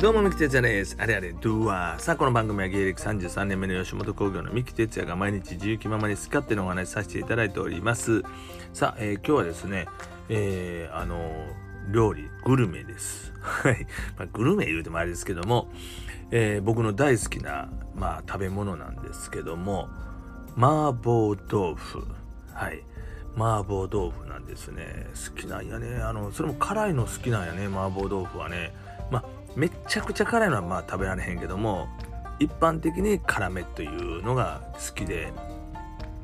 どうも、三木哲也です。あれあれ、ドゥアー。さあ、この番組は芸歴33年目の吉本興業の三木哲也が毎日自由気ままに好き勝手のお話しさせていただいております。さあ、えー今日はですね、えーあのー料理、グルメです。はい。まあ、グルメ言うてもあれですけども、えー僕の大好きな、まあ、食べ物なんですけども、麻婆豆腐。はい。麻婆豆腐なんですね。好きなんやね。あの、それも辛いの好きなんやね、麻婆豆腐はね。めっちゃくちゃ辛いのはまあ食べられへんけども、一般的に辛めというのが好きで、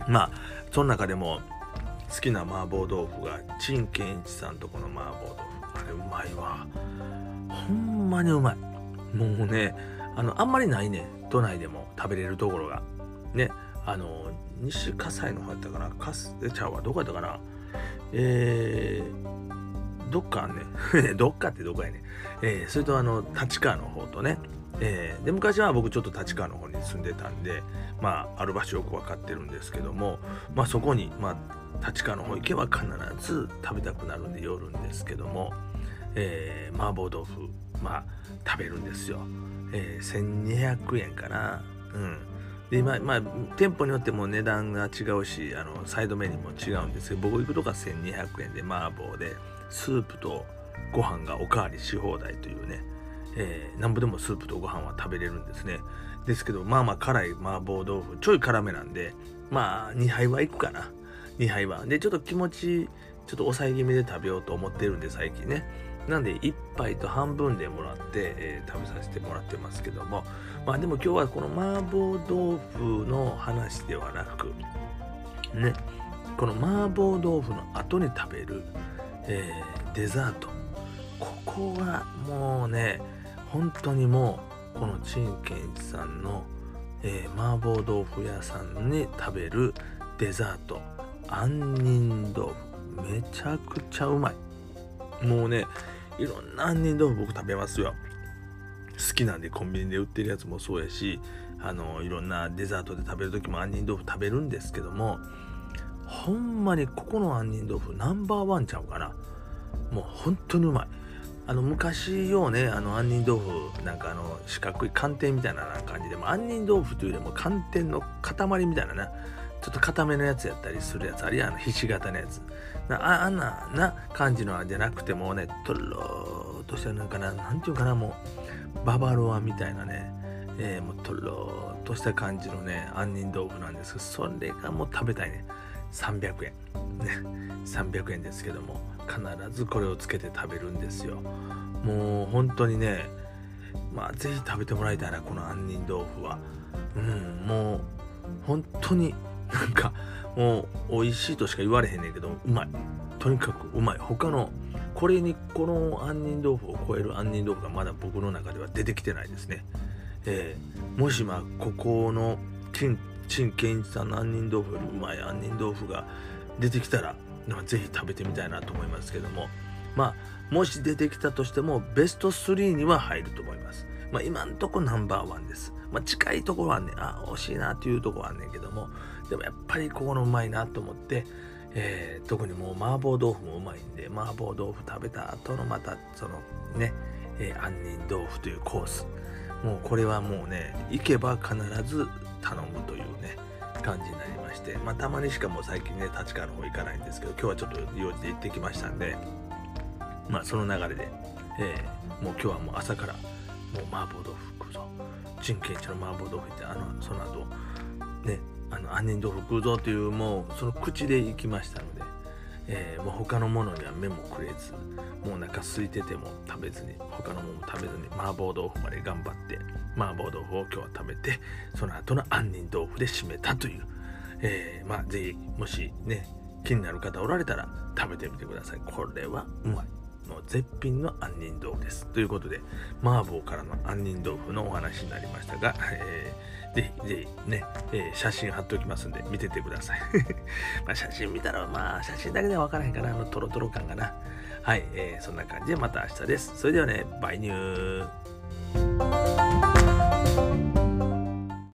まあ、その中でも好きな麻婆豆腐が、陳健一さんとこの麻婆豆腐。あれうまいわ。ほんまにうまい。もうね、あの、あんまりないね。都内でも食べれるところが。ね、あの、西葛西の方やったかな。かす、ちゃうわ。どこやったかな。えー、どっかね。どっかってどこやね。えーそれとあの、立川の方とね。えーで、昔は僕ちょっと立川の方に住んでたんで、まあ、ある場所よくわかってるんですけども、まあそこに、まあ、立川の方行けば必ず食べたくなるんで寄るんですけども、えー麻婆豆腐、まあ、食べるんですよ。えー1200円かな。うん。で、今、まあ、店舗によっても値段が違うし、あの、サイドメニューも違うんですけど、僕行くとこは1200円で麻婆で、スープとご飯がおかわりし放題というね、えーなんぼでもスープとご飯は食べれるんですね。ですけど、まあまあ辛い麻婆豆腐、ちょい辛めなんで、まあ2杯はいくかな。2杯は。で、ちょっと気持ち、ちょっと抑え気味で食べようと思ってるんで、最近ね。なんで、1杯と半分でもらって、えー食べさせてもらってますけども、まあでも今日はこの麻婆豆腐の話ではなく、ね、この麻婆豆腐の後に食べる、えーデザート。ここはもうね、本当にもう、この陳健一さんの、えー麻婆豆腐屋さんに食べるデザート、杏仁豆腐。めちゃくちゃうまい。もうね、いろんな杏仁豆腐僕食べますよ。好きなんでコンビニで売ってるやつもそうやし、あの、いろんなデザートで食べる時も杏仁豆腐食べるんですけども、ほんまにここの杏仁豆腐ナンバーワンちゃうかな。もう本当にうまい。あの昔ようね、あの杏仁豆腐、なんかあの四角い寒天みたいな感じで、も杏仁豆腐というよりも寒天の塊みたいなな、ちょっと固めのやつやったりするやつ、あるいはあのひし形のやつ。なああんなな感じのじゃなくてもうね、とろーっとしたなんかな、なんていうかな、もう、ババロアみたいなね、えーもうとろーっとした感じのね、杏仁豆腐なんですけど、それがもう食べたいね。300円。ね、300円ですけども、必ずこれをつけて食べるんですよ。もう本当にね、まあぜひ食べてもらいたいな、この杏仁豆腐は。うん、もう本当になんかもう美味しいとしか言われへんねんけど、うまい。とにかくうまい。他の、これにこの杏仁豆腐を超える杏仁豆腐がまだ僕の中では出てきてないですね。えーもしまあここの陳陳健一さんの杏仁豆腐よりうまい杏仁豆腐が出てきたらまあぜひ食べてみたいなと思いますけども。まあもし出てきたとしてもベスト3には入ると思います。まあ今んとこナンバーワンです。まあ近いところはねあ惜しいなというところはねんけどもでもやっぱりここのうまいなと思ってえー特にもう麻婆豆腐もうまいんで麻婆豆腐食べた後のまたそのね、えー杏仁豆腐というコース。もうこれはもうね行けば必ず頼むというね感じになりまして。まあたまにしかも最近ね立川の方行かないんですけど今日はちょっと用事で行ってきましたんでまあその流れで、えーもう今日はもう朝からもう麻婆豆腐食うぞ。陳建一の麻婆豆腐ってあのその後ねあの杏仁豆腐食うぞというもうその口で行きましたので、えーもう他のものには目もくれずもうお腹空いてても食べずに他のものも食べずに麻婆豆腐まで頑張って麻婆豆腐を今日は食べてその後の杏仁豆腐で締めたという、えーまあぜひもしね気になる方おられたら食べてみてください。これはうまい。もう絶品の杏仁豆腐です。ということで麻婆からの杏仁豆腐のお話になりましたが、えーぜひぜひね、えー写真貼っておきますんで見ててください。ま写真見たらまあ写真だけでは分からへんからあのトロトロ感がな。はい、えーそんな感じでまた明日です。それではねバイニュー。